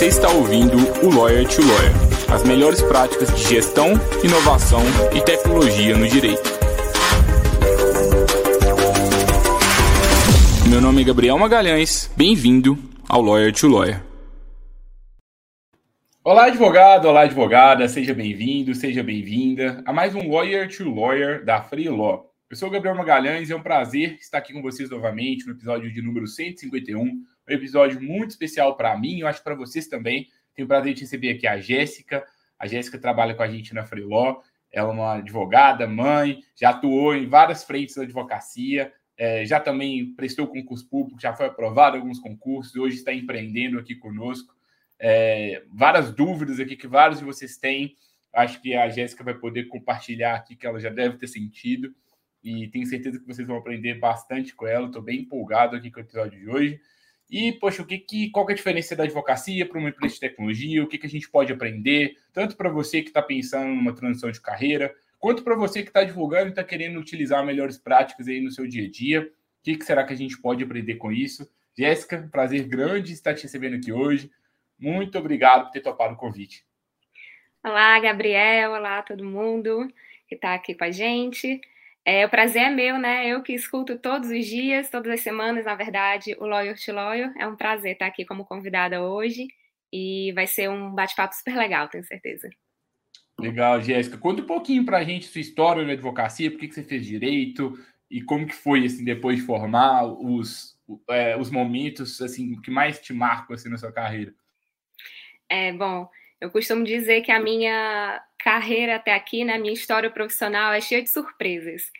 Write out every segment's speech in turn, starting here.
Você está ouvindo o Lawyer to Lawyer as melhores práticas de gestão, inovação e tecnologia no direito. Meu nome é Gabriel Magalhães, bem-vindo ao Lawyer to Lawyer. Olá, advogado, olá, advogada, seja bem-vindo, seja bem-vinda a mais um Lawyer to Lawyer da Free Law. Eu sou o Gabriel Magalhães e é um prazer estar aqui com vocês novamente no episódio de número 151, um episódio muito especial para mim, eu acho para vocês também. Tenho o prazer de receber aqui a Jéssica. A Jéssica trabalha com a gente na Free Law. Ela é uma advogada, mãe, já atuou em várias frentes da advocacia, é, já também prestou concurso público, já foi aprovado alguns concursos, hoje está empreendendo aqui conosco é, várias dúvidas aqui que vários de vocês têm. Acho que a Jéssica vai poder compartilhar aqui que ela já deve ter sentido. E tenho certeza que vocês vão aprender bastante com ela. Estou bem empolgado aqui com o episódio de hoje. E, poxa, o que, que, qual que é a diferença da advocacia para uma empresa de tecnologia? O que, que a gente pode aprender, tanto para você que está pensando numa transição de carreira, quanto para você que está divulgando e está querendo utilizar melhores práticas aí no seu dia a dia. O que, que será que a gente pode aprender com isso? Jéssica, prazer grande estar te recebendo aqui hoje. Muito obrigado por ter topado o convite. Olá, Gabriel. Olá, todo mundo que está aqui com a gente. É, o prazer é meu, né? Eu que escuto todos os dias, todas as semanas, na verdade, o Lawyer to Lawyer. É um prazer estar aqui como convidada hoje e vai ser um bate-papo super legal, tenho certeza. Legal, Jéssica. Conta um pouquinho para a gente sua história na advocacia, por que, que você fez direito e como que foi, assim, depois de formar, os, é, os momentos, assim, que mais te marcam, assim, na sua carreira. É, bom, eu costumo dizer que a minha carreira até aqui, né, minha história profissional é cheia de surpresas.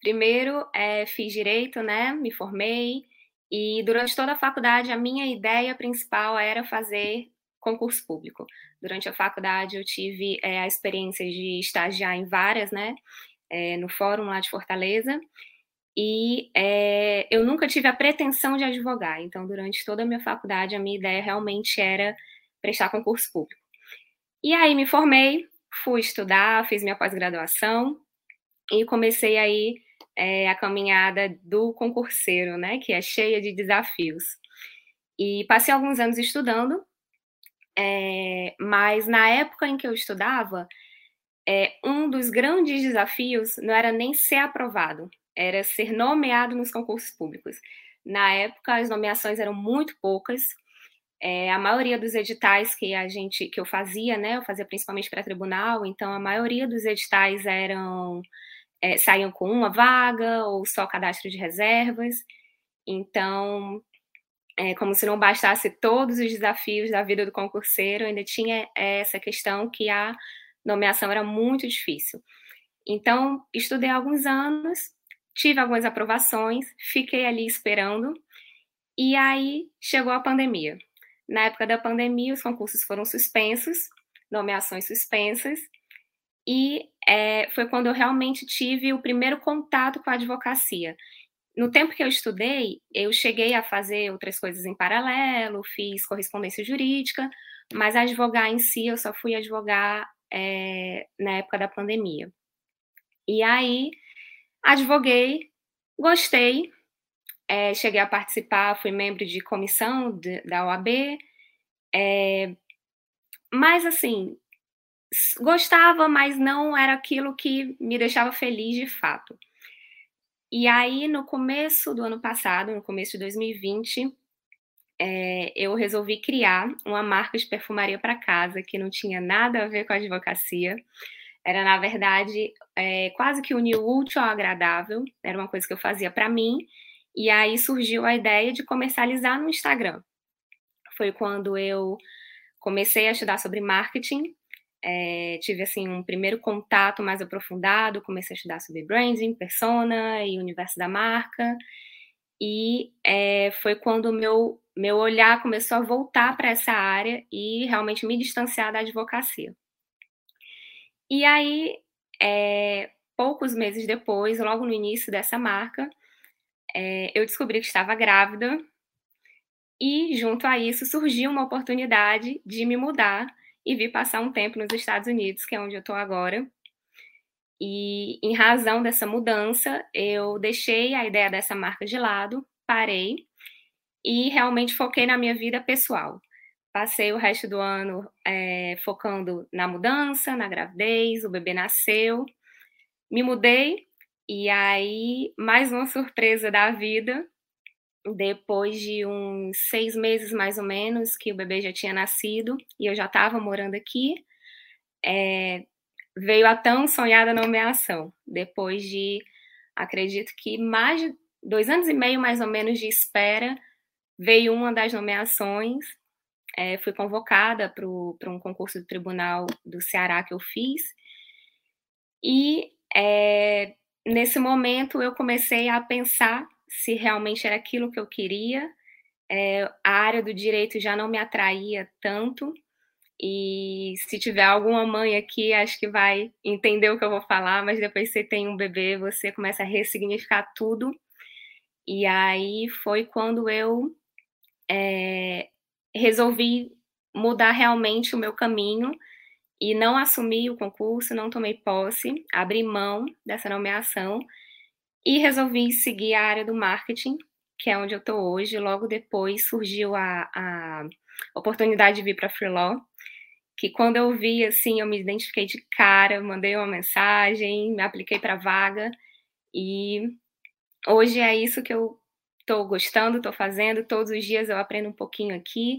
Primeiro, é, fiz direito, né, me formei, e durante toda a faculdade a minha ideia principal era fazer concurso público. Durante a faculdade eu tive é, a experiência de estagiar em várias, né, é, no fórum lá de Fortaleza, e é, eu nunca tive a pretensão de advogar. Então, durante toda a minha faculdade, a minha ideia realmente era prestar concurso público. E aí me formei, fui estudar, fiz minha pós-graduação e comecei aí é, a caminhada do concurseiro, né, que é cheia de desafios. E passei alguns anos estudando, é, mas na época em que eu estudava, é, um dos grandes desafios não era nem ser aprovado, era ser nomeado nos concursos públicos. Na época, as nomeações eram muito poucas, é, a maioria dos editais que a gente que eu fazia, né, eu fazia principalmente para tribunal, então a maioria dos editais eram é, saíam com uma vaga ou só cadastro de reservas. Então, é, como se não bastasse todos os desafios da vida do concurseiro, ainda tinha essa questão que a nomeação era muito difícil. Então, estudei alguns anos, tive algumas aprovações, fiquei ali esperando, e aí chegou a pandemia. Na época da pandemia, os concursos foram suspensos, nomeações suspensas, e é, foi quando eu realmente tive o primeiro contato com a advocacia. No tempo que eu estudei, eu cheguei a fazer outras coisas em paralelo, fiz correspondência jurídica, mas advogar em si, eu só fui advogar é, na época da pandemia. E aí, advoguei, gostei, é, cheguei a participar, fui membro de comissão de, da OAB, é, mas assim, gostava, mas não era aquilo que me deixava feliz de fato. E aí, no começo do ano passado, no começo de 2020, é, eu resolvi criar uma marca de perfumaria para casa que não tinha nada a ver com a advocacia. Era, na verdade, é, quase que unir o útil ao agradável. Era uma coisa que eu fazia para mim e aí surgiu a ideia de comercializar no Instagram. Foi quando eu comecei a estudar sobre marketing, é, tive assim um primeiro contato mais aprofundado, comecei a estudar sobre branding, persona e universo da marca. E é, foi quando o meu, meu olhar começou a voltar para essa área e realmente me distanciar da advocacia. E aí, é, poucos meses depois, logo no início dessa marca, é, eu descobri que estava grávida e, junto a isso, surgiu uma oportunidade de me mudar e vir passar um tempo nos Estados Unidos, que é onde eu estou agora. E, em razão dessa mudança, eu deixei a ideia dessa marca de lado, parei e realmente foquei na minha vida pessoal. Passei o resto do ano é, focando na mudança, na gravidez, o bebê nasceu, me mudei e aí mais uma surpresa da vida. Depois de uns seis meses mais ou menos que o bebê já tinha nascido e eu já estava morando aqui, é, veio a tão sonhada nomeação. Depois de, acredito que mais de dois anos e meio mais ou menos de espera, veio uma das nomeações é, fui convocada para um concurso do tribunal do Ceará que eu fiz. E é, nesse momento eu comecei a pensar se realmente era aquilo que eu queria. É, a área do direito já não me atraía tanto. E se tiver alguma mãe aqui, acho que vai entender o que eu vou falar, mas depois você tem um bebê, você começa a ressignificar tudo. E aí foi quando eu é, resolvi mudar realmente o meu caminho e não assumi o concurso, não tomei posse, abri mão dessa nomeação e resolvi seguir a área do marketing, que é onde eu estou hoje. Logo depois surgiu a, a oportunidade de vir para a Freelaw, que quando eu vi, assim, eu me identifiquei de cara, mandei uma mensagem, me apliquei para vaga e hoje é isso que eu estou gostando, estou fazendo. Todos os dias eu aprendo um pouquinho aqui.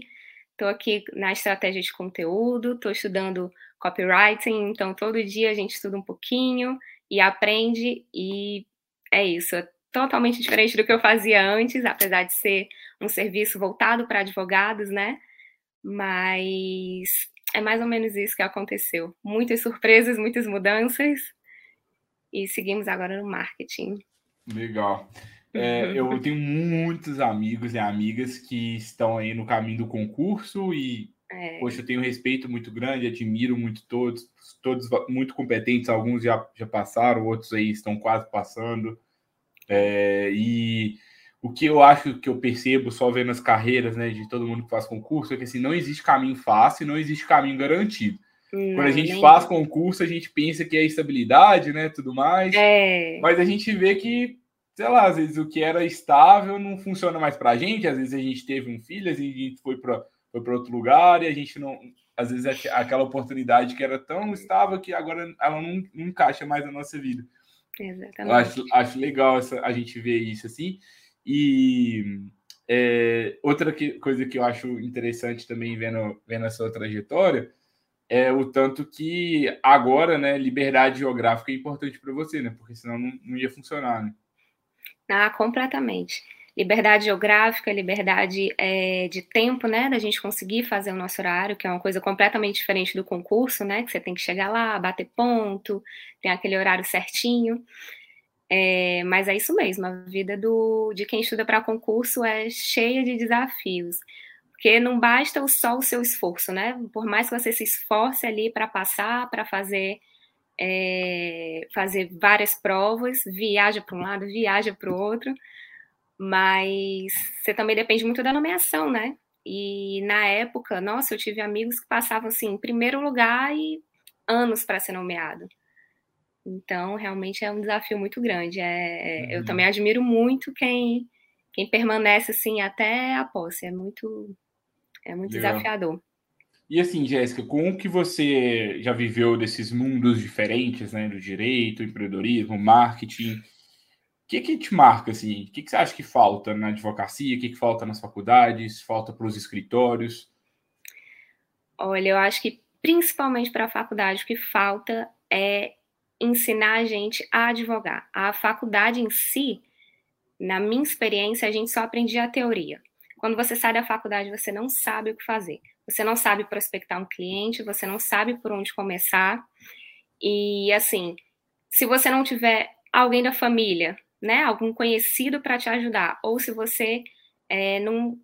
Estou aqui na estratégia de conteúdo, estou estudando copywriting, então todo dia a gente estuda um pouquinho e aprende, e é isso. É totalmente diferente do que eu fazia antes, apesar de ser um serviço voltado para advogados, né? Mas é mais ou menos isso que aconteceu. Muitas surpresas, muitas mudanças, e seguimos agora no marketing. Legal. É, eu tenho muitos amigos e amigas que estão aí no caminho do concurso e, é. poxa, eu tenho um respeito muito grande, admiro muito todos, todos muito competentes, alguns já, já passaram, outros aí estão quase passando. É, e o que eu acho que eu percebo só vendo as carreiras né, de todo mundo que faz concurso é que assim, não existe caminho fácil, não existe caminho garantido. Não, Quando a gente faz concurso, a gente pensa que é estabilidade, né? Tudo mais. É. Mas a gente vê que sei lá, às vezes o que era estável não funciona mais para a gente, às vezes a gente teve um filho, às vezes a gente foi para foi outro lugar e a gente não, às vezes aquela oportunidade que era tão estável que agora ela não, não encaixa mais na nossa vida. Exatamente. Eu acho, acho legal essa, a gente ver isso assim. E é, outra que, coisa que eu acho interessante também vendo, vendo a sua trajetória é o tanto que agora, né, liberdade geográfica é importante para você, né? Porque senão não, não ia funcionar, né? Ah, completamente. Liberdade geográfica, liberdade é, de tempo, né, da gente conseguir fazer o nosso horário, que é uma coisa completamente diferente do concurso, né, que você tem que chegar lá, bater ponto, tem aquele horário certinho. É, mas é isso mesmo, a vida do, de quem estuda para concurso é cheia de desafios, porque não basta só o seu esforço, né? Por mais que você se esforce ali para passar, para fazer é, fazer várias provas, viaja para um lado, viaja para o outro, mas você também depende muito da nomeação, né? E na época, nossa, eu tive amigos que passavam assim, em primeiro lugar e anos para ser nomeado. Então, realmente é um desafio muito grande. É, uhum. Eu também admiro muito quem, quem permanece assim até a posse. É muito, é muito desafiador. E assim, Jéssica, com o que você já viveu desses mundos diferentes, né, do direito, empreendedorismo, marketing, o que que te marca assim? O que, que você acha que falta na advocacia? O que, que falta nas faculdades? Falta para os escritórios? Olha, eu acho que principalmente para a faculdade o que falta é ensinar a gente a advogar. A faculdade em si, na minha experiência, a gente só aprendia a teoria. Quando você sai da faculdade, você não sabe o que fazer você não sabe prospectar um cliente, você não sabe por onde começar. E assim, se você não tiver alguém da família, né, algum conhecido para te ajudar, ou se você é, não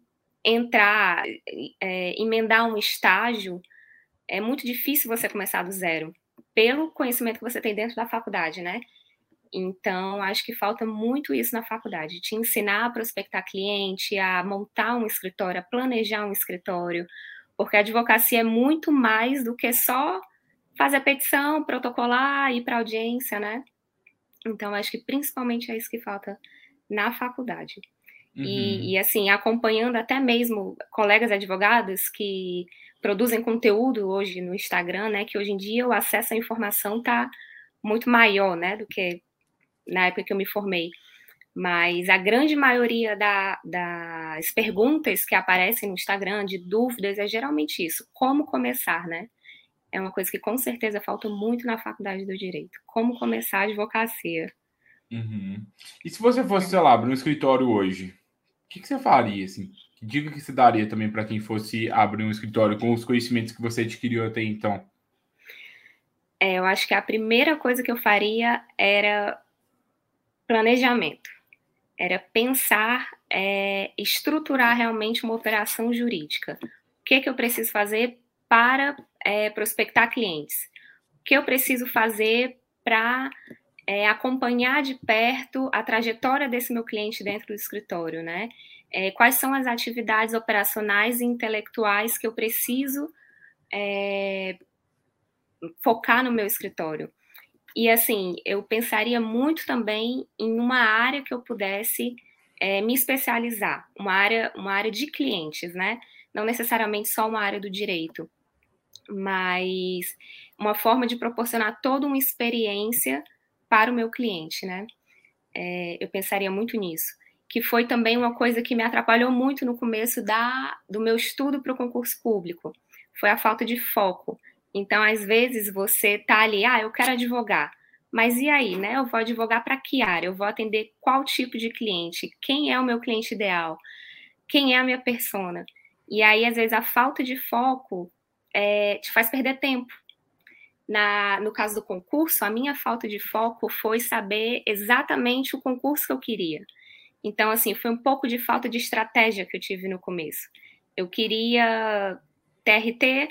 entrar, é, emendar um estágio, é muito difícil você começar do zero, pelo conhecimento que você tem dentro da faculdade, né? Então, acho que falta muito isso na faculdade, te ensinar a prospectar cliente, a montar um escritório, a planejar um escritório, porque a advocacia é muito mais do que só fazer a petição, protocolar, ir para audiência, né? Então, acho que principalmente é isso que falta na faculdade. Uhum. E, e, assim, acompanhando até mesmo colegas advogados que produzem conteúdo hoje no Instagram, né? Que hoje em dia o acesso à informação está muito maior, né? Do que na época que eu me formei. Mas a grande maioria da, das perguntas que aparecem no Instagram, de dúvidas, é geralmente isso: como começar, né? É uma coisa que com certeza falta muito na faculdade do direito. Como começar a advocacia. Uhum. E se você fosse, sei lá, abrir um escritório hoje, o que, que você faria, assim? Que dica que você daria também para quem fosse abrir um escritório com os conhecimentos que você adquiriu até então? É, eu acho que a primeira coisa que eu faria era planejamento. Era pensar, é, estruturar realmente uma operação jurídica. O que, que eu preciso fazer para é, prospectar clientes? O que eu preciso fazer para é, acompanhar de perto a trajetória desse meu cliente dentro do escritório, né? É, quais são as atividades operacionais e intelectuais que eu preciso é, focar no meu escritório? E assim, eu pensaria muito também em uma área que eu pudesse é, me especializar, uma área, uma área de clientes, né? Não necessariamente só uma área do direito, mas uma forma de proporcionar toda uma experiência para o meu cliente, né? É, eu pensaria muito nisso. Que foi também uma coisa que me atrapalhou muito no começo da, do meu estudo para o concurso público. Foi a falta de foco. Então, às vezes, você tá ali, ah, eu quero advogar. Mas e aí, né? Eu vou advogar para que área? Eu vou atender qual tipo de cliente? Quem é o meu cliente ideal? Quem é a minha persona? E aí, às vezes, a falta de foco é, te faz perder tempo. Na, no caso do concurso, a minha falta de foco foi saber exatamente o concurso que eu queria. Então, assim, foi um pouco de falta de estratégia que eu tive no começo. Eu queria TRT,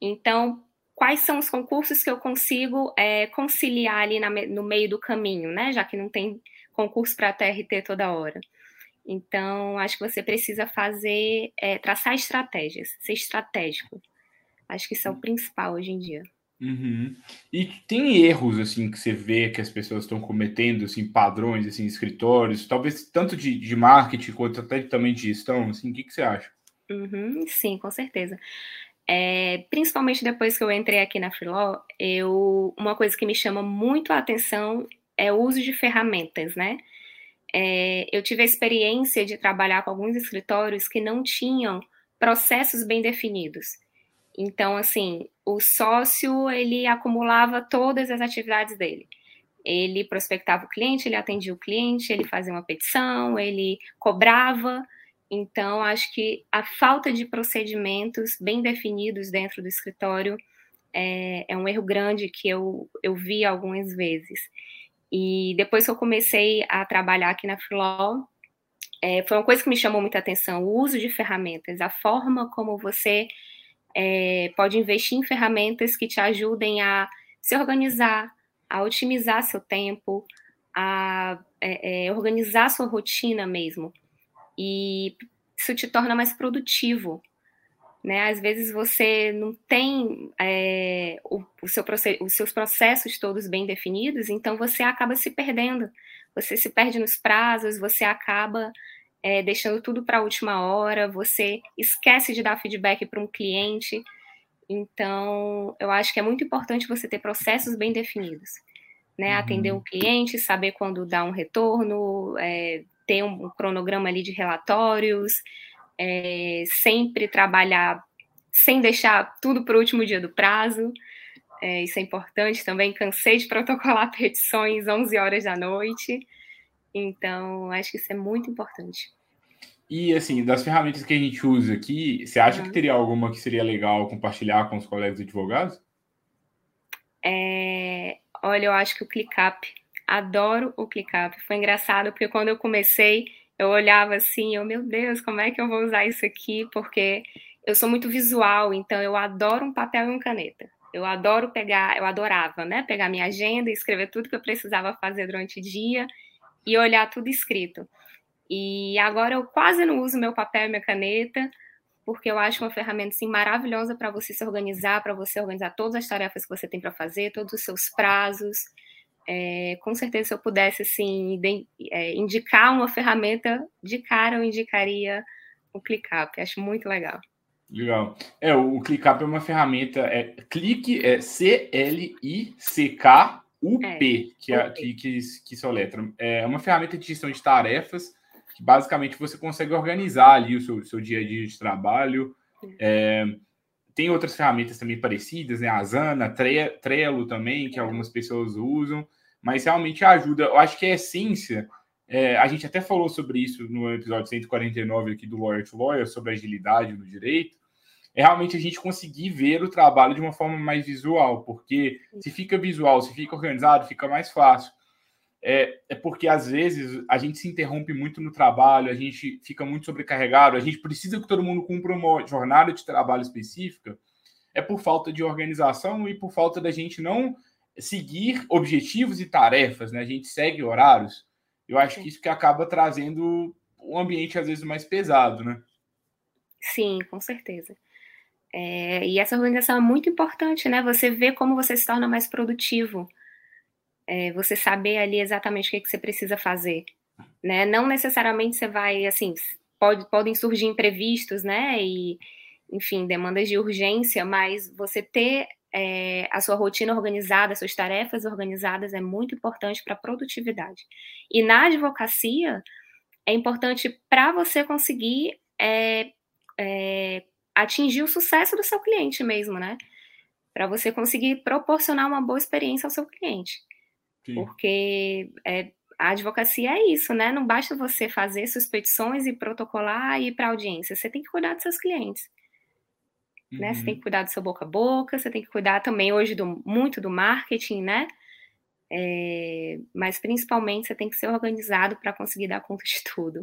então, quais são os concursos que eu consigo é, conciliar ali na, no meio do caminho, né? Já que não tem concurso para TRT toda hora. Então, acho que você precisa fazer, é, traçar estratégias, ser estratégico. Acho que isso é o principal hoje em dia. Uhum. E tem erros assim que você vê que as pessoas estão cometendo, assim, padrões, assim, escritórios, talvez tanto de, de marketing quanto até também de gestão, assim, o que, que você acha? Uhum, sim, com certeza. É, principalmente depois que eu entrei aqui na Freelaw, eu, uma coisa que me chama muito a atenção é o uso de ferramentas, né? É, eu tive a experiência de trabalhar com alguns escritórios que não tinham processos bem definidos. Então, assim, o sócio, ele acumulava todas as atividades dele. Ele prospectava o cliente, ele atendia o cliente, ele fazia uma petição, ele cobrava. Então, acho que a falta de procedimentos bem definidos dentro do escritório é, é um erro grande que eu, eu vi algumas vezes. E depois que eu comecei a trabalhar aqui na Freelaw, é, foi uma coisa que me chamou muita atenção, o uso de ferramentas, a forma como você é, pode investir em ferramentas que te ajudem a se organizar, a otimizar seu tempo, a é, é, organizar sua rotina mesmo. E isso te torna mais produtivo. Né? Às vezes você não tem é, o, o seu os seus processos todos bem definidos, então você acaba se perdendo. Você se perde nos prazos, você acaba é, deixando tudo para a última hora, você esquece de dar feedback para um cliente. Então, eu acho que é muito importante você ter processos bem definidos. Né? Uhum. Atender um cliente, saber quando dar um retorno, é, ter um cronograma ali de relatórios, é, sempre trabalhar sem deixar tudo para o último dia do prazo. É, isso é importante também. Cansei de protocolar petições 11 horas da noite. Então, acho que isso é muito importante. E, assim, das ferramentas que a gente usa aqui, você acha uhum. que teria alguma que seria legal compartilhar com os colegas advogados? É... Olha, eu acho que o ClickUp, adoro o ClickUp. Foi engraçado, porque quando eu comecei, eu olhava assim, eu, meu Deus, como é que eu vou usar isso aqui? Porque eu sou muito visual, então eu adoro um papel e uma caneta. Eu adoro pegar, eu adorava, né? Pegar minha agenda e escrever tudo que eu precisava fazer durante o dia e olhar tudo escrito. E agora eu quase não uso meu papel e minha caneta, porque eu acho uma ferramenta assim, maravilhosa para você se organizar, para você organizar todas as tarefas que você tem para fazer, todos os seus prazos. É, com certeza, se eu pudesse assim, é, indicar uma ferramenta, de cara eu indicaria o ClickUp, acho muito legal. Legal. É, o ClickUp é uma ferramenta, é clique, é C-L-I-C-K-U-P, é, que, é, que, que, que é letra. É uma ferramenta de gestão de tarefas, que basicamente você consegue organizar ali o seu, seu dia a dia de trabalho. É, tem outras ferramentas também parecidas, né? A Asana, Trello também, que algumas pessoas usam, mas realmente ajuda. Eu acho que a essência, é, a gente até falou sobre isso no episódio 149 aqui do Lawyer to Lawyer, sobre agilidade no direito, é realmente a gente conseguir ver o trabalho de uma forma mais visual, porque se fica visual, se fica organizado, fica mais fácil. É, é, porque às vezes a gente se interrompe muito no trabalho, a gente fica muito sobrecarregado, a gente precisa que todo mundo cumpra uma jornada de trabalho específica, é por falta de organização e por falta da gente não seguir objetivos e tarefas, né? A gente segue horários. Eu acho que isso que acaba trazendo um ambiente às vezes mais pesado, né? Sim, com certeza. É, e essa organização é muito importante, né? Você vê como você se torna mais produtivo. É, você saber ali exatamente o que, que você precisa fazer. Né? Não necessariamente você vai, assim, pode, podem surgir imprevistos, né? E, enfim, demandas de urgência, mas você ter é, a sua rotina organizada, suas tarefas organizadas é muito importante para a produtividade. E na advocacia, é importante para você conseguir é, é, atingir o sucesso do seu cliente mesmo, né? Para você conseguir proporcionar uma boa experiência ao seu cliente. Sim. Porque é, a advocacia é isso, né? Não basta você fazer suas petições e protocolar e ir para audiência. Você tem que cuidar dos seus clientes. Uhum. Né? Você tem uhum. que cuidar do seu boca a boca, você tem que cuidar também hoje do, muito do marketing, né? É, mas principalmente você tem que ser organizado para conseguir dar conta de tudo,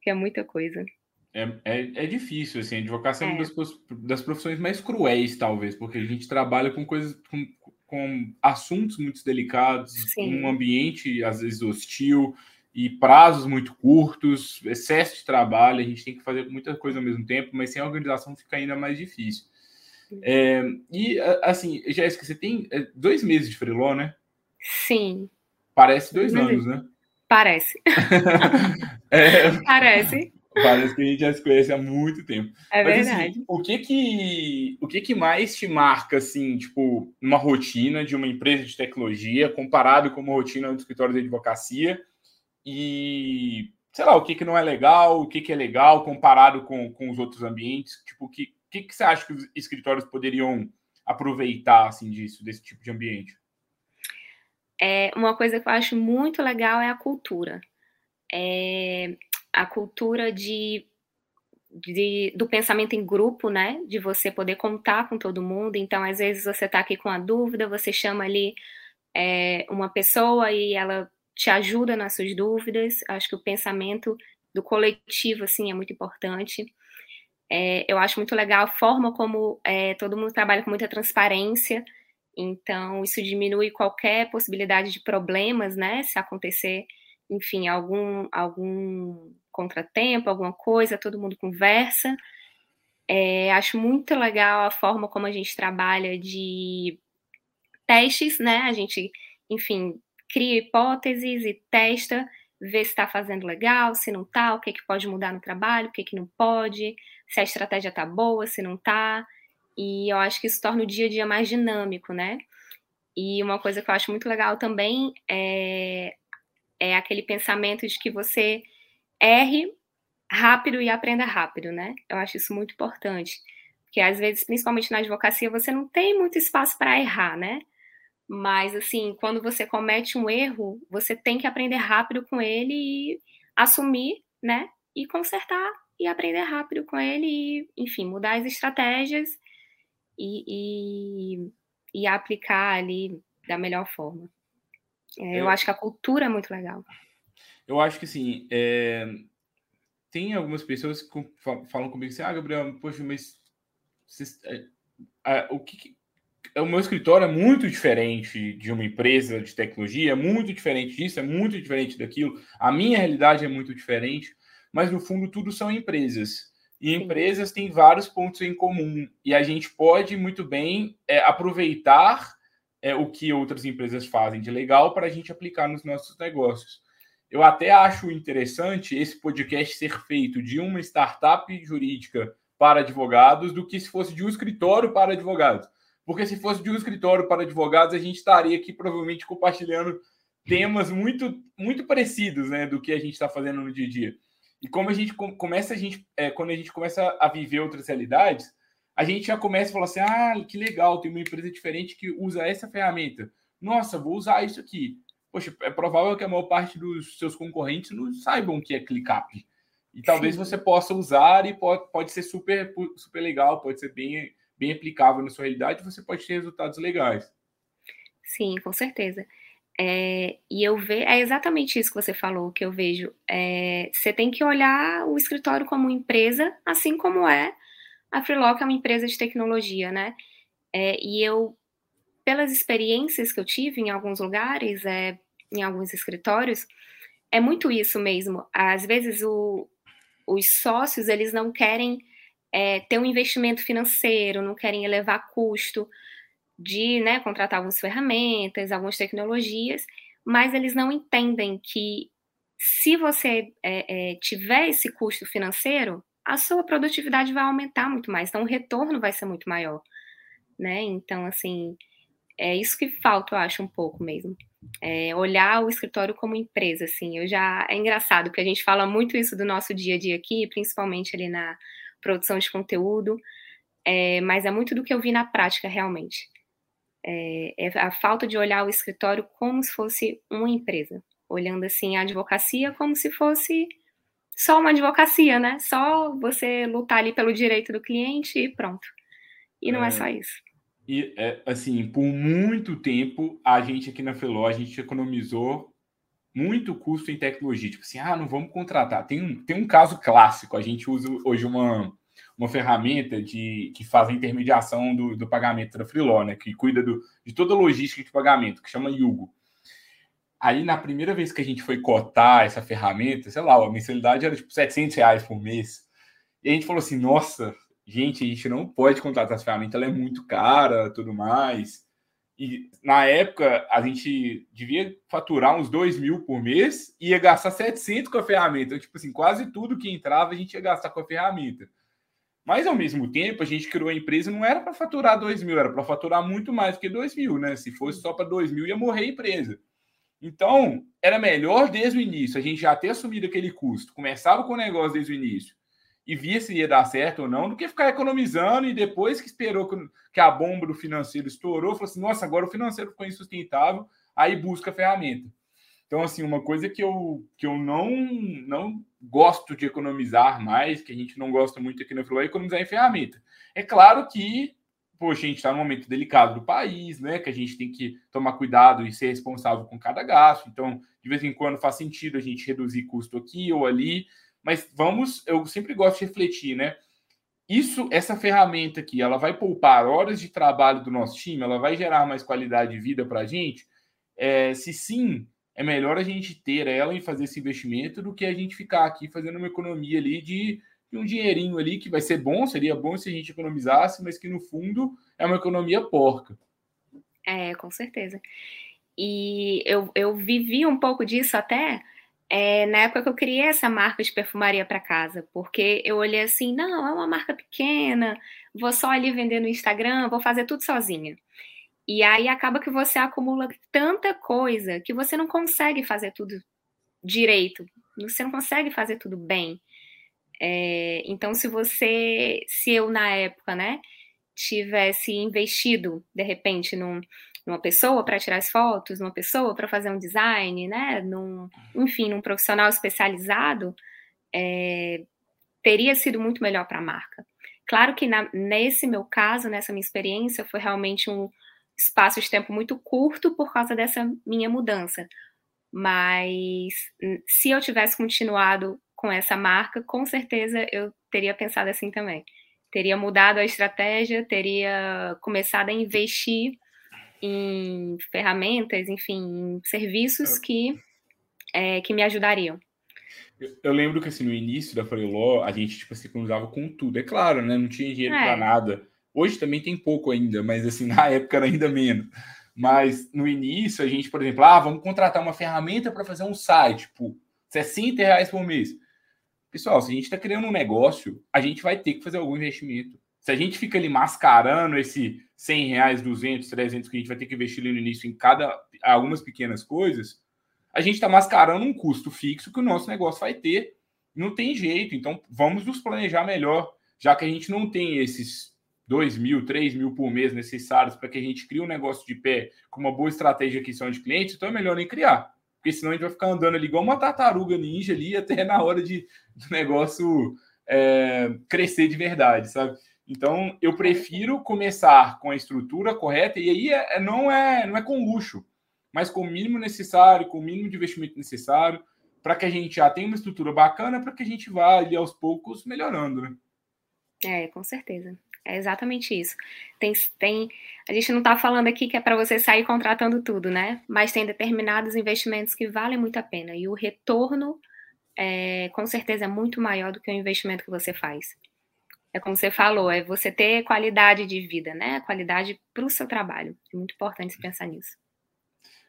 que é muita coisa. É, é, é, difícil, assim, a advocacia é uma é. das, das, profissões mais cruéis, talvez, porque a gente trabalha com coisas, com, com assuntos muito delicados, Sim. um ambiente, às vezes, hostil, e prazos muito curtos, excesso de trabalho, a gente tem que fazer muita coisa ao mesmo tempo, mas sem organização fica ainda mais difícil. É, e, assim, Jéssica, você tem é, dois meses de freeló, né? Sim. Parece dois anos, né? Parece. é, Parece. Parece que a gente já se conhece há muito tempo. É Mas, assim, verdade. Assim, o que que, o que que mais te marca, assim, tipo, uma rotina de uma empresa de tecnologia comparado com uma rotina do escritório de advocacia? E, sei lá, o que que não é legal, o que que é legal comparado com, com os outros ambientes? Tipo, o que, que que você acha que os escritórios poderiam aproveitar, assim, disso, desse tipo de ambiente? É, uma coisa que eu acho muito legal é a cultura. É, a cultura de, de, do pensamento em grupo, né? De você poder contar com todo mundo. Então, às vezes você está aqui com a dúvida, você chama ali é, uma pessoa e ela te ajuda nas suas dúvidas. Acho que o pensamento do coletivo, assim, é muito importante. É, eu acho muito legal a forma como é, todo mundo trabalha com muita transparência. Então, isso diminui qualquer possibilidade de problemas, né? Se acontecer, enfim, algum, algum contratempo, alguma coisa, todo mundo conversa. É, acho muito legal a forma como a gente trabalha de testes, né? A gente, enfim, cria hipóteses e testa, vê se está fazendo legal, se não está, o que, que pode mudar no trabalho, o que, que não pode, se a estratégia está boa, se não está. E eu acho que isso torna o dia a dia mais dinâmico, né? E uma coisa que eu acho muito legal também é, é aquele pensamento de que você erre rápido e aprenda rápido, né? Eu acho isso muito importante. Porque às vezes, principalmente na advocacia, você não tem muito espaço para errar, né? Mas assim, quando você comete um erro, você tem que aprender rápido com ele e assumir, né? E consertar e aprender rápido com ele e, enfim, mudar as estratégias e, e, e aplicar ali da melhor forma. É, eu acho que a cultura é muito legal. Eu acho que sim. É... Tem algumas pessoas que falam comigo assim: ah, Gabriel, poxa, mas é, o que, o meu escritório é muito diferente de uma empresa de tecnologia, é muito diferente disso, é muito diferente daquilo. A minha realidade é muito diferente, mas no fundo tudo são empresas. E empresas têm vários pontos em comum. E a gente pode muito bem é, aproveitar é, o que outras empresas fazem de legal para a gente aplicar nos nossos negócios. Eu até acho interessante esse podcast ser feito de uma startup jurídica para advogados do que se fosse de um escritório para advogados. Porque se fosse de um escritório para advogados, a gente estaria aqui provavelmente compartilhando temas muito muito parecidos, né, do que a gente está fazendo no dia a dia. E como a gente começa a gente é, quando a gente começa a viver outras realidades, a gente já começa a falar assim: "Ah, que legal, tem uma empresa diferente que usa essa ferramenta. Nossa, vou usar isso aqui poxa, é provável que a maior parte dos seus concorrentes não saibam o que é ClickUp. E talvez Sim. você possa usar e pode, pode ser super, super legal, pode ser bem, bem aplicável na sua realidade, você pode ter resultados legais. Sim, com certeza. É, e eu vejo, é exatamente isso que você falou, que eu vejo. É, você tem que olhar o escritório como empresa, assim como é a Freelock é uma empresa de tecnologia, né? É, e eu pelas experiências que eu tive em alguns lugares, é, em alguns escritórios, é muito isso mesmo. Às vezes o, os sócios eles não querem é, ter um investimento financeiro, não querem elevar custo de né, contratar algumas ferramentas, algumas tecnologias, mas eles não entendem que se você é, é, tiver esse custo financeiro, a sua produtividade vai aumentar muito mais, então o retorno vai ser muito maior, né? Então, assim, é isso que falta, eu acho, um pouco mesmo. É olhar o escritório como empresa, assim. Eu já é engraçado porque a gente fala muito isso do nosso dia a dia aqui, principalmente ali na produção de conteúdo, é, mas é muito do que eu vi na prática realmente. É, é a falta de olhar o escritório como se fosse uma empresa, olhando assim a advocacia como se fosse só uma advocacia, né? Só você lutar ali pelo direito do cliente e pronto. E não é, é só isso. E, é, assim, por muito tempo, a gente aqui na Feló, a gente economizou muito custo em tecnologia. Tipo assim, ah, não vamos contratar. Tem um, tem um caso clássico. A gente usa hoje uma, uma ferramenta de, que faz a intermediação do, do pagamento da Freeló, né? Que cuida do, de toda a logística de pagamento, que chama Yugo. Aí, na primeira vez que a gente foi cotar essa ferramenta, sei lá, a mensalidade era tipo 700 reais por mês. E a gente falou assim, nossa, gente, a gente não pode contratar essa ferramenta, ela é muito cara, tudo mais. E na época, a gente devia faturar uns 2 mil por mês e ia gastar 700 com a ferramenta. Então, tipo assim, quase tudo que entrava a gente ia gastar com a ferramenta. Mas, ao mesmo tempo, a gente criou a empresa, não era para faturar 2 mil, era para faturar muito mais do que 2 mil, né? Se fosse só para 2 mil, ia morrer a empresa. Então, era melhor desde o início a gente já ter assumido aquele custo. Começava com o negócio desde o início e via se ia dar certo ou não, do que ficar economizando e depois que esperou que a bomba do financeiro estourou, falou assim: nossa, agora o financeiro ficou insustentável, aí busca a ferramenta. Então, assim, uma coisa que eu, que eu não, não gosto de economizar mais, que a gente não gosta muito aqui no Flow, é economizar em ferramenta. É claro que, poxa, a gente está num momento delicado do país, né? Que a gente tem que tomar cuidado e ser responsável com cada gasto. Então, de vez em quando faz sentido a gente reduzir custo aqui ou ali, mas vamos, eu sempre gosto de refletir, né? Isso, essa ferramenta aqui, ela vai poupar horas de trabalho do nosso time, ela vai gerar mais qualidade de vida para a gente? É, se sim, é melhor a gente ter ela e fazer esse investimento do que a gente ficar aqui fazendo uma economia ali de, de um dinheirinho ali que vai ser bom, seria bom se a gente economizasse, mas que no fundo é uma economia porca. É, com certeza. E eu, eu vivi um pouco disso até é, na época que eu criei essa marca de perfumaria para casa, porque eu olhei assim, não, é uma marca pequena, vou só ali vender no Instagram, vou fazer tudo sozinha. E aí acaba que você acumula tanta coisa que você não consegue fazer tudo direito, você não consegue fazer tudo bem. É, então, se você, se eu na época, né, tivesse investido de repente num, numa pessoa para tirar as fotos, numa pessoa para fazer um design, né? Num, enfim, num profissional especializado, é, teria sido muito melhor para a marca. Claro que na, nesse meu caso, nessa minha experiência, foi realmente um espaço de tempo muito curto por causa dessa minha mudança. Mas se eu tivesse continuado com essa marca, com certeza eu teria pensado assim também. Teria mudado a estratégia, teria começado a investir em ferramentas, enfim, em serviços é. que, é, que me ajudariam. Eu, lembro que assim, no início da Freeló, a gente tipo, se usava com tudo. É claro, né? Não tinha dinheiro é. para nada. Hoje também tem pouco ainda, mas assim, na época era ainda menos. Mas no início, a gente, por exemplo, ah, vamos contratar uma ferramenta para fazer um site, tipo, 60 reais por mês. Pessoal, se a gente está criando um negócio, a gente vai ter que fazer algum investimento. Se a gente fica ali mascarando esse 100 reais, 200, 300 que a gente vai ter que investir ali no início em cada algumas pequenas coisas, a gente está mascarando um custo fixo que o nosso negócio vai ter. Não tem jeito. Então, vamos nos planejar melhor, já que a gente não tem esses 2 mil, 3 mil por mês necessários para que a gente crie um negócio de pé com uma boa estratégia de aquisição de clientes, então é melhor nem criar. Porque senão a gente vai ficar andando ali igual uma tartaruga ninja ali até na hora de, do negócio é, crescer de verdade, sabe? Então, eu prefiro começar com a estrutura correta, e aí é, é, não, é, não é com luxo, mas com o mínimo necessário, com o mínimo de investimento necessário, para que a gente já tenha uma estrutura bacana, para que a gente vá ali aos poucos melhorando, né? É, com certeza. É exatamente isso. Tem, tem, a gente não está falando aqui que é para você sair contratando tudo, né? Mas tem determinados investimentos que valem muito a pena. E o retorno, é, com certeza, é muito maior do que o investimento que você faz é como você falou, é você ter qualidade de vida, né? Qualidade para o seu trabalho. É muito importante pensar nisso.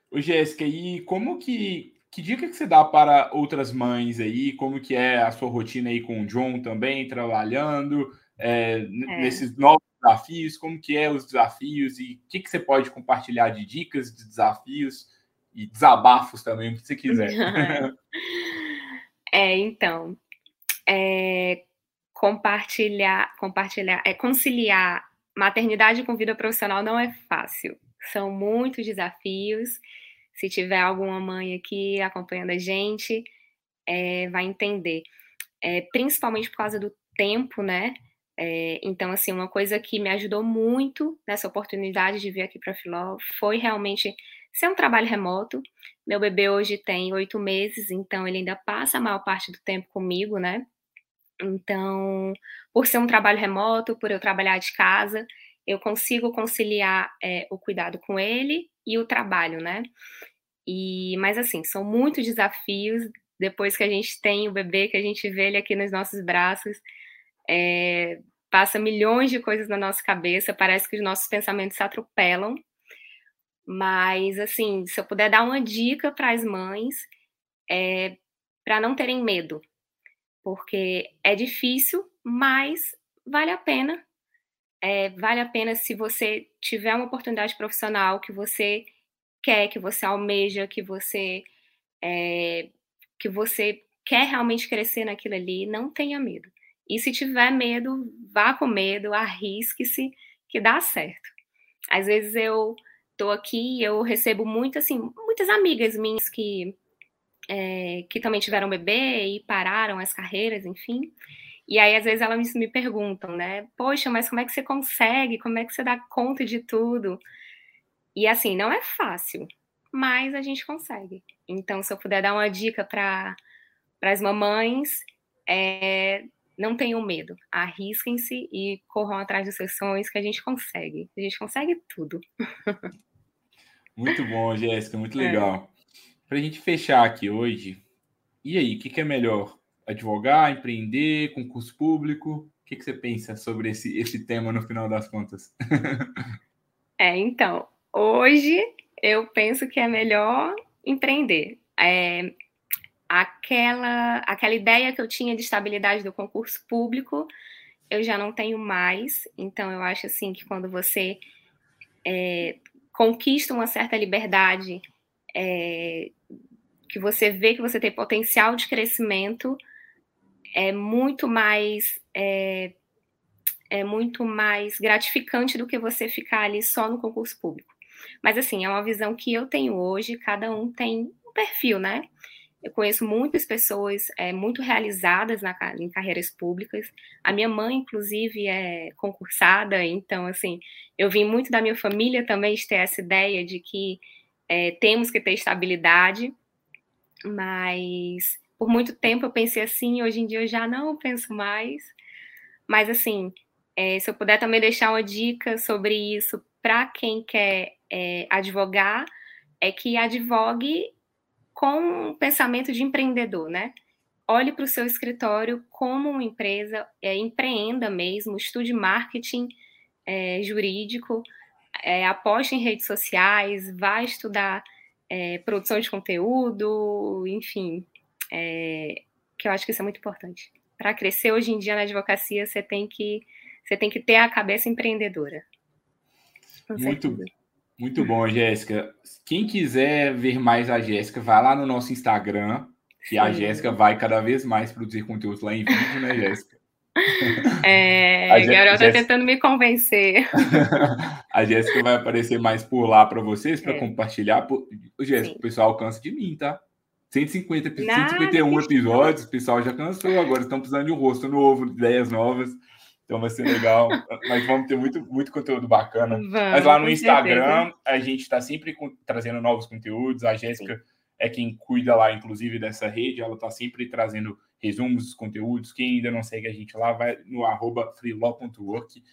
Ô, Jéssica, e como que. Que dica que você dá para outras mães aí? Como que é a sua rotina aí com o John também, trabalhando, é, é. nesses novos desafios? Como que é os desafios? E o que, que você pode compartilhar de dicas, de desafios e desabafos também, você quiser. é, então, é, compartilhar, compartilhar, é conciliar maternidade com vida profissional não é fácil. São muitos desafios. Se tiver alguma mãe aqui acompanhando a gente, é, vai entender. É, principalmente por causa do tempo, né? É, então, assim, uma coisa que me ajudou muito nessa oportunidade de vir aqui para Filó foi realmente ser um trabalho remoto. Meu bebê hoje tem oito meses, então ele ainda passa a maior parte do tempo comigo, né? Então, por ser um trabalho remoto, por eu trabalhar de casa, eu consigo conciliar é, o cuidado com ele e o trabalho, né? E, mas assim, são muitos desafios depois que a gente tem o bebê, que a gente vê ele aqui nos nossos braços, é, passa milhões de coisas na nossa cabeça, parece que os nossos pensamentos se atropelam. Mas assim, se eu puder dar uma dica para as mães, é para não terem medo, porque é difícil, mas vale a pena. É, vale a pena se você tiver uma oportunidade profissional que você quer, que você almeja, que você é, que você quer realmente crescer naquilo ali, não tenha medo. E se tiver medo, vá com medo, arrisque-se, que dá certo. Às vezes eu tô aqui, eu recebo muito, assim, muitas amigas minhas que é, que também tiveram bebê e pararam as carreiras, enfim. E aí, às vezes, elas me perguntam, né? Poxa, mas como é que você consegue? Como é que você dá conta de tudo? E assim, não é fácil, mas a gente consegue. Então, se eu puder dar uma dica para as mamães, é, não tenham medo, arrisquem-se e corram atrás dos seus sonhos, que a gente consegue. A gente consegue tudo. Muito bom, Jéssica, muito é. legal. É. Para a gente fechar aqui hoje, e aí, o que, que, é melhor? Advogar, empreender, concurso público? O que, que você pensa sobre esse, esse tema no final das contas? é, então, hoje eu penso que é melhor empreender. É, aquela, aquela ideia que eu tinha de estabilidade do concurso público, eu já não tenho mais. Então, eu acho assim que quando você é, conquista uma certa liberdade é, que você vê que você tem potencial de crescimento é muito mais é, é muito mais gratificante do que você ficar ali só no concurso público. Mas assim, é uma visão que eu tenho hoje, cada um tem um perfil, né? Eu conheço muitas pessoas é, muito realizadas na, em carreiras públicas. A minha mãe, inclusive, é concursada, então, assim, eu vim muito da minha família também de ter essa ideia de que é, temos que ter estabilidade, mas por muito tempo eu pensei assim, hoje em dia eu já não penso mais. Mas assim, é, se eu puder também deixar uma dica sobre isso para quem quer é, advogar, é que advogue com um pensamento de empreendedor, né? Olhe para o seu escritório como uma empresa, é, empreenda mesmo, estude marketing é, jurídico, é, aposte em redes sociais, vá estudar é, produção de conteúdo, enfim, é, que eu acho que isso é muito importante. Para crescer hoje em dia na advocacia, você tem que você tem que ter a cabeça empreendedora. Muito, muito bom, Jéssica. Quem quiser ver mais a Jéssica, vai lá no nosso Instagram, que a Jéssica vai cada vez mais produzir conteúdo lá em vídeo, né, Jéssica? É, a garota Jéssica... tentando me convencer. a Jéssica vai aparecer mais por lá para vocês, para é. compartilhar. Jéssica, o pessoal cansa de mim, tá? 150, 151 episódios, o pessoal já cansou agora, estão precisando de um rosto novo, ideias novas. Então vai ser legal. Mas vamos ter muito, muito conteúdo bacana. Vamos, Mas lá no Instagram, certeza. a gente está sempre trazendo novos conteúdos. A Jéssica é quem cuida lá, inclusive, dessa rede. Ela está sempre trazendo resumos dos conteúdos. Quem ainda não segue a gente lá, vai no arroba freelaw.work.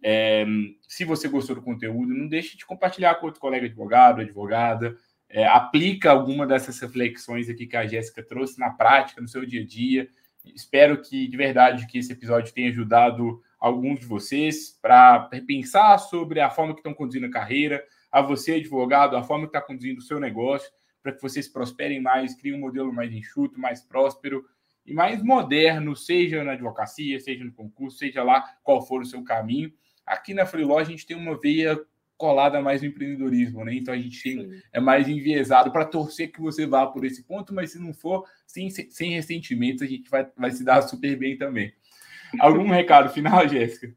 É, se você gostou do conteúdo, não deixe de compartilhar com outro colega advogado, advogada. É, aplica alguma dessas reflexões aqui que a Jéssica trouxe na prática, no seu dia a dia. Espero que, de verdade, que esse episódio tenha ajudado alguns de vocês para repensar sobre a forma que estão conduzindo a carreira, a você, advogado, a forma que está conduzindo o seu negócio, para que vocês prosperem mais, criem um modelo mais enxuto, mais próspero e mais moderno, seja na advocacia, seja no concurso, seja lá qual for o seu caminho. Aqui na Freeló a gente tem uma veia colada mais no empreendedorismo, né? Então a gente tem, é mais enviesado para torcer que você vá por esse ponto, mas se não for, sem, sem ressentimentos, a gente vai, vai se dar super bem também. Algum recado final, Jéssica?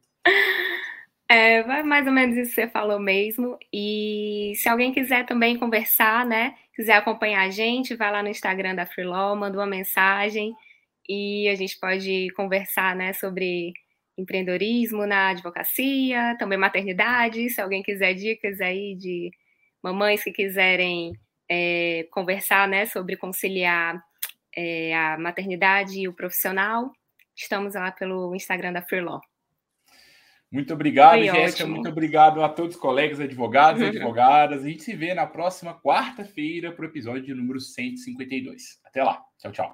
É, vai mais ou menos isso que você falou mesmo. E se alguém quiser também conversar, né? Quiser acompanhar a gente, vai lá no Instagram da Freelaw, manda uma mensagem e a gente pode conversar, né, sobre empreendedorismo na advocacia, também maternidade, se alguém quiser dicas aí de mamães que quiserem é, conversar né, sobre conciliar é, a maternidade e o profissional, estamos lá pelo Instagram da Freelaw. Muito obrigado, Jéssica. Muito obrigado a todos os colegas advogados e advogadas. A gente se vê na próxima quarta-feira para o episódio de número 152. Até lá. Tchau, tchau.